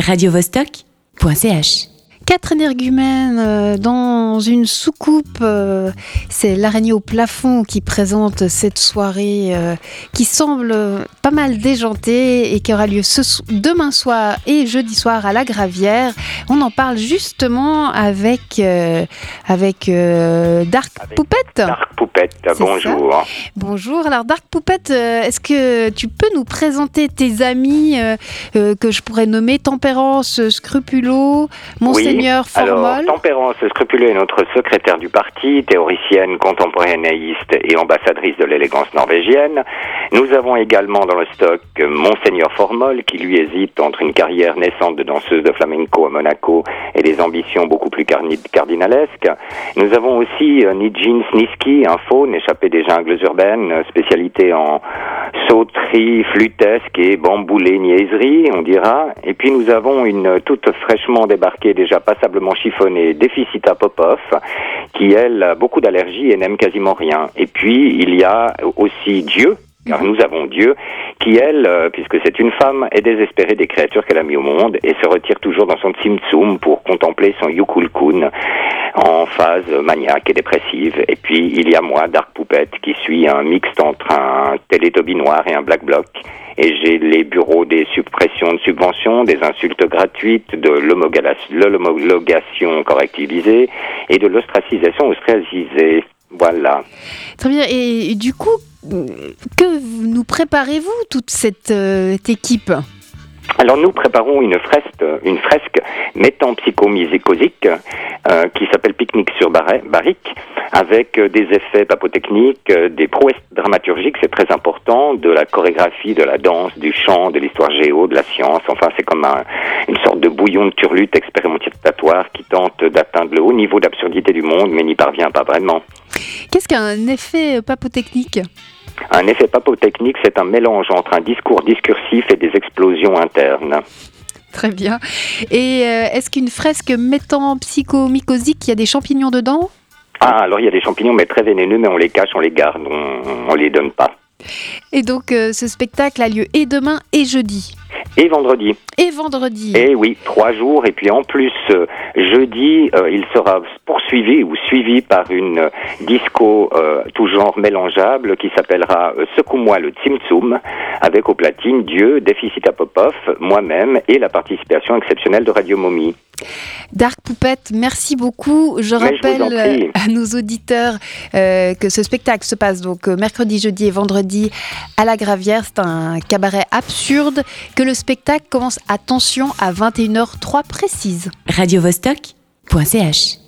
radiovostok.ch Quatre énergumènes euh, dans une soucoupe. euh, C'est l'araignée au plafond qui présente cette soirée euh, qui semble pas mal déjantée et qui aura lieu ce demain soir et jeudi soir à la Gravière. On en parle justement avec, avec Dark Avec Poupette. Dark Poupette, bonjour. Bonjour. Alors Dark Poupette, est-ce que tu peux nous présenter tes amis que je pourrais nommer? Tempérance Scrupulo, Monseigneur Alors, Formol Tempérance Scrupuleux est notre secrétaire du parti, théoricienne, contemporanéiste et ambassadrice de l'élégance norvégienne. Nous avons également dans le stock Monseigneur Formol, qui lui hésite entre une carrière naissante de danseuse de flamenco à Monaco et des ambitions beaucoup plus cardinalesques. Nous avons aussi euh, Nijin Sniski, un faune échappé des jungles urbaines, spécialité en sauterie flûtesque et bamboulé niaiserie, on dira. Et puis nous avons une toute fraîchement débarquée, déjà passablement chiffonnée, Déficita Popov, qui elle a beaucoup d'allergies et n'aime quasiment rien. Et puis il y a aussi Dieu, car nous avons Dieu, qui elle, euh, puisque c'est une femme, est désespérée des créatures qu'elle a mis au monde et se retire toujours dans son tsum pour contempler son yukulkun en phase maniaque et dépressive. Et puis il y a moi, Dark Poupette, qui suis un mixte entre un Teletubby noir et un Black Bloc. Et j'ai les bureaux des suppressions de subventions, des insultes gratuites, de l'homologation correctivisée et de l'ostracisation ostracisée. Voilà. Très bien. Et, du coup, que nous préparez-vous toute cette, euh, cette équipe? Alors nous préparons une fresque, une fresque euh, qui s'appelle Pique-nique sur barrique, avec euh, des effets papotechniques, euh, des prouesses dramaturgiques, c'est très important, de la chorégraphie, de la danse, du chant, de l'histoire géo, de la science. Enfin, c'est comme un- une sorte de bouillon de turlute expérimentatoire qui tente d'atteindre le haut niveau d'absurdité du monde, mais n'y parvient pas vraiment. Qu'est-ce qu'un effet papotechnique? Un effet papotechnique, c'est un mélange entre un discours discursif et des explosions internes. Très bien. Et euh, est-ce qu'une fresque métampsychomycosique, il y a des champignons dedans? Ah, alors il y a des champignons, mais très vénéneux, mais on les cache, on les garde, on, on les donne pas. Et donc, euh, ce spectacle a lieu et demain et jeudi. Et vendredi, Et vendredi. eh oui, trois jours, et puis en plus, euh, jeudi, euh, il sera poursuivi ou suivi par une euh, disco euh, tout genre mélangeable qui s'appellera euh, Secoue-moi le Tsum avec au platine Dieu, Déficita Popov, moi-même et la participation exceptionnelle de Radio Momie. Dark Poupette, merci beaucoup. Je Mais je rappelle prie. euh, à nos auditeurs que ce spectacle se passe donc mercredi, jeudi et vendredi à la Gravière. C'est un cabaret absurde que le spectacle commence, attention, à 21h03 précise. radiovostok.ch